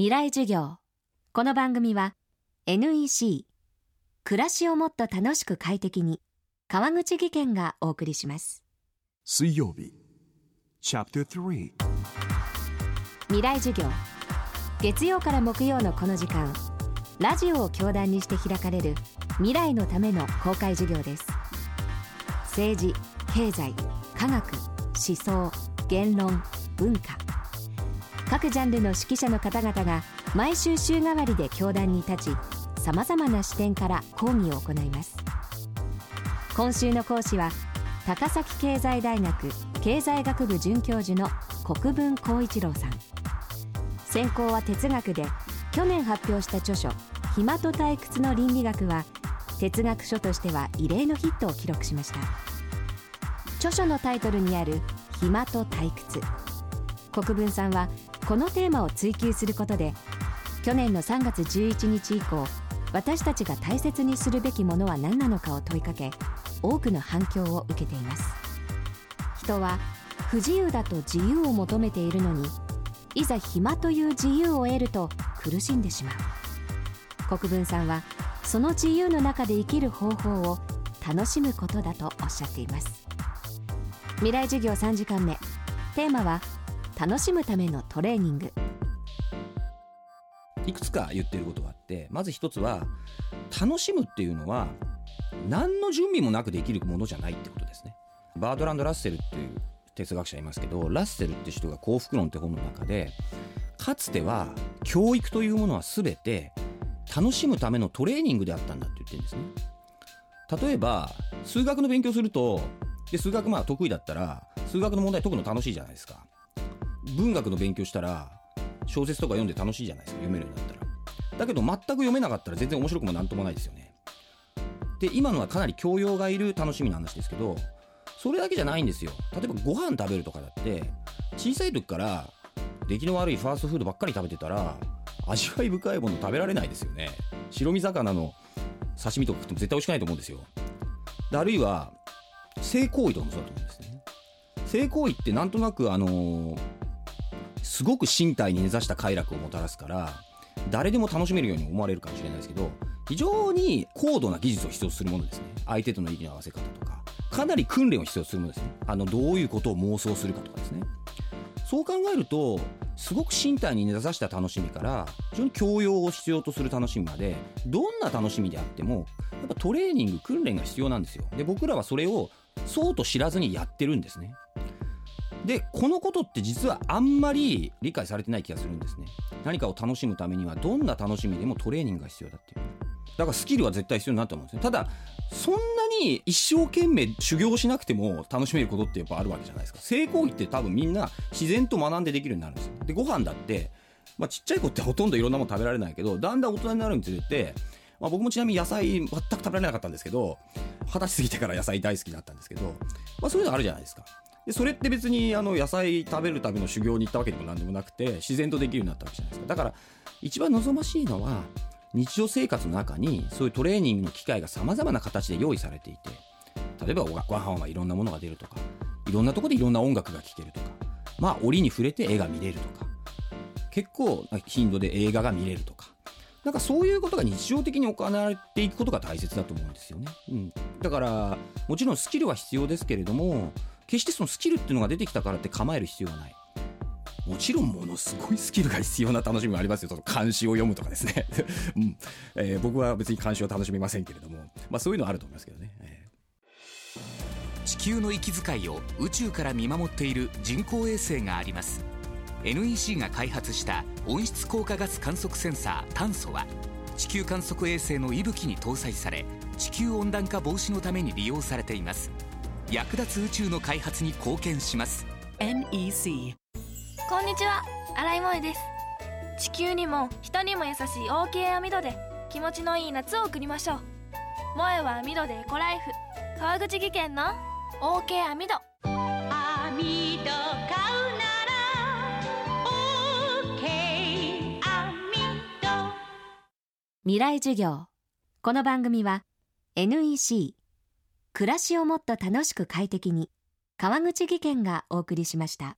未来授業。この番組は NEC 暮らしをもっと楽しく快適に川口義賢がお送りします。水曜日チャプター3未来授業。月曜から木曜のこの時間ラジオを教壇にして開かれる未来のための公開授業です。政治経済科学思想言論文化各ジャンルの指揮者の方々が毎週週替わりで教壇に立ちさまざまな視点から講義を行います。今週の講師は高崎経済大学経済学部准教授の国分光一郎さん。専攻は哲学で去年発表した著書「暇と退屈の倫理学」は哲学書としては異例のヒットを記録しました。著書のタイトルにある「暇と退屈」国分さんはこのテーマを追求することで去年の3月11日以降私たちが大切にするべきものは何なのかを問いかけ多くの反響を受けています。人は不自由だと自由を求めているのにいざ暇という自由を得ると苦しんでしまう。国分さんはその自由の中で生きる方法を楽しむことだとおっしゃっています。未来授業3時間目。テーマは楽しむためのトレーニング。いくつか言ってることがあってまず一つは楽しむっていうのは何の準備もなくできるものじゃないってことですね。バードランド・ラッセルっていう哲学者いますけどラッセルって人が幸福論って本の中でかつては教育というものは全て楽しむためのトレーニングであったんだって言ってるんですね。例えば数学の勉強するとで数学まあ得意だったら数学の問題解くの楽しいじゃないですか。文学の勉強したら小説とか読んで楽しいじゃないですか読めるようになったら。だけど全く読めなかったら全然面白くもなんともないですよね。で今のはかなり教養がいる楽しみな話ですけどそれだけじゃないんですよ。例えばご飯食べるとかだって小さい時から出来の悪いファーストフードばっかり食べてたら味わい深いもの食べられないですよね。白身魚の刺身とか食っても絶対美味しくないと思うんですよ。であるいは性行為とかもそうだと思うんですね。性行為ってなんとなくあのーすごく身体に根ざした快楽をもたらすから誰でも楽しめるように思われるかもしれないですけど非常に高度な技術を必要とするものですね。相手との息の合わせ方とかかなり訓練を必要とするものですね。あのどういうことを妄想するかとかですね。そう考えるとすごく身体に根ざした楽しみから非常に教養を必要とする楽しみまでどんな楽しみであってもやっぱトレーニング訓練が必要なんですよ。で僕らはそれをそうと知らずにやってるんですね。でこのことって実はあんまり理解されてない気がするんですね。何かを楽しむためにはどんな楽しみでもトレーニングが必要だっていう。だからスキルは絶対必要になると思うんですね。ただそんなに一生懸命修行しなくても楽しめることってやっぱあるわけじゃないですか。成功って多分みんな自然と学んでできるようになるんですよ。でご飯だってまあ、ちっちゃい子ってほとんどいろんなもの食べられないけどだんだん大人になるにつれてまあ、僕もちなみに野菜全く食べられなかったんですけど二十歳過ぎてから野菜大好きだったんですけど、まあ、そういうのあるじゃないですか。でそれって別にあの野菜食べるための修行に行ったわけでも何でもなくて自然とできるようになったわけじゃないですか。だから一番望ましいのは日常生活の中にそういうトレーニングの機会がさまざまな形で用意されていて例えばご飯はいろんなものが出るとかいろんなとこでいろんな音楽が聴けるとかまあ折に触れて絵が見れるとか結構頻度で映画が見れるとか。なんかそういうことが日常的に行われていくことが大切だと思うんですよね。うん、だからもちろんスキルは必要ですけれども決してそのスキルっていうのが出てきたからって構える必要はない。もちろんものすごいスキルが必要な楽しみもありますよ。その漢詩を読むとかですね。うんえー、僕は別に漢詩を楽しみませんけれども、まあそういうのはあると思いますけどね。えー、地球の息遣いを宇宙から見守っている人工衛星があります。NEC が開発した温室効果ガス観測センサー炭素は地球観測衛星の息吹に搭載され地球温暖化防止のために利用されています役立つ宇宙の開発に貢献します。NEC こんにちは。新井萌です。地球にも人にも優しい OK 網戸で気持ちのいい夏を送りましょう。萌えは網戸でエコライフ。川口技研の OK 網戸。網戸買うな未来授業。この番組は NEC 暮らしをもっと楽しく快適に。川口義賢がお送りしました。